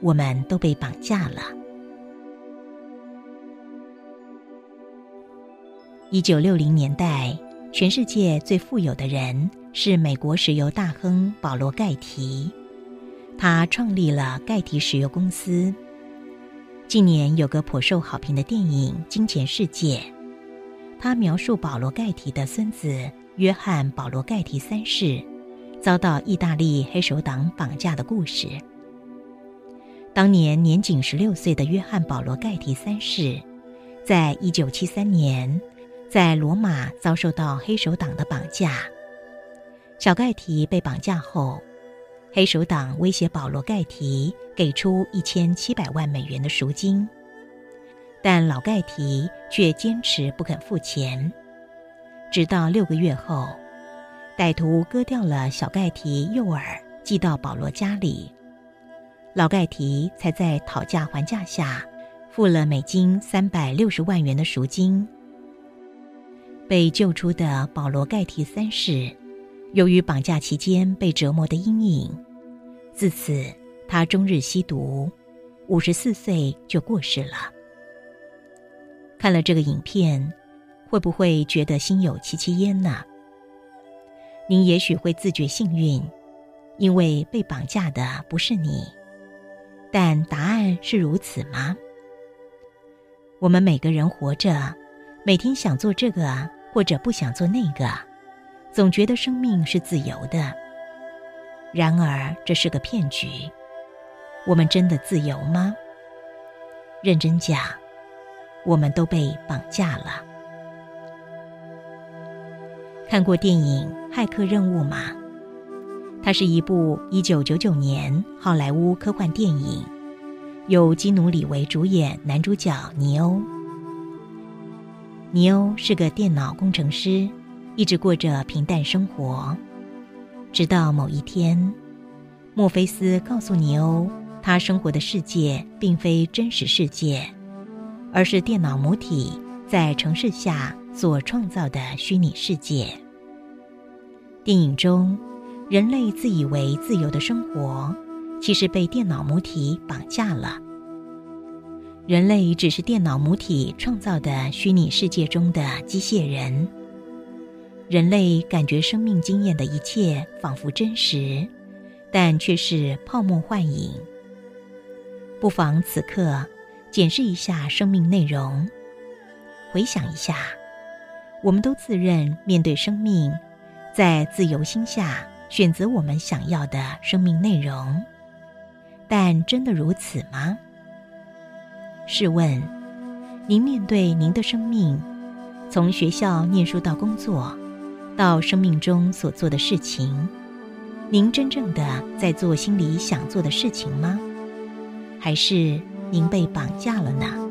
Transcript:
我们都被绑架了。一九六零年代，全世界最富有的人是美国石油大亨保罗·盖提，他创立了盖提石油公司。近年有个颇受好评的电影《金钱世界》，他描述保罗·盖提的孙子约翰·保罗·盖提三世遭到意大利黑手党绑架的故事。当年年仅十六岁的约翰·保罗·盖提三世，在一九七三年。在罗马遭受到黑手党的绑架，小盖提被绑架后，黑手党威胁保罗盖提给出一千七百万美元的赎金，但老盖提却坚持不肯付钱，直到六个月后，歹徒割掉了小盖提右耳，寄到保罗家里，老盖提才在讨价还价下付了美金三百六十万元的赎金。被救出的保罗·盖提三世，由于绑架期间被折磨的阴影，自此他终日吸毒，五十四岁就过世了。看了这个影片，会不会觉得心有戚戚焉呢？您也许会自觉幸运，因为被绑架的不是你。但答案是如此吗？我们每个人活着，每天想做这个。或者不想做那个，总觉得生命是自由的。然而这是个骗局。我们真的自由吗？认真讲，我们都被绑架了。看过电影《骇客任务》吗？它是一部一九九九年好莱坞科幻电影，由基努里维主演，男主角尼欧。尼欧是个电脑工程师，一直过着平淡生活。直到某一天，墨菲斯告诉尼欧，他生活的世界并非真实世界，而是电脑母体在城市下所创造的虚拟世界。电影中，人类自以为自由的生活，其实被电脑母体绑架了。人类只是电脑母体创造的虚拟世界中的机械人。人类感觉生命经验的一切仿佛真实，但却是泡沫幻影。不妨此刻检视一下生命内容，回想一下，我们都自认面对生命，在自由心下选择我们想要的生命内容，但真的如此吗？试问，您面对您的生命，从学校念书到工作，到生命中所做的事情，您真正的在做心里想做的事情吗？还是您被绑架了呢？